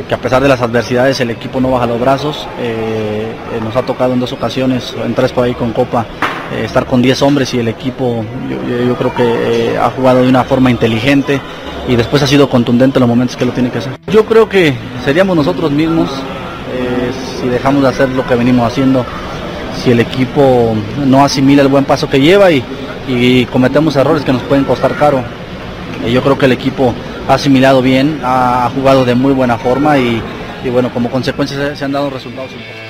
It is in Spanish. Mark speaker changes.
Speaker 1: Eh, que a pesar de las adversidades el equipo no baja los brazos. Eh, eh, nos ha tocado en dos ocasiones, en tres por ahí con Copa, eh, estar con 10 hombres y el equipo yo, yo creo que eh, ha jugado de una forma inteligente y después ha sido contundente en los momentos que lo tiene que hacer. Yo creo que seríamos nosotros mismos si dejamos de hacer lo que venimos haciendo, si el equipo no asimila el buen paso que lleva y, y cometemos errores que nos pueden costar caro. yo creo que el equipo ha asimilado bien, ha jugado de muy buena forma y, bueno, como consecuencia se, se han dado resultados importantes.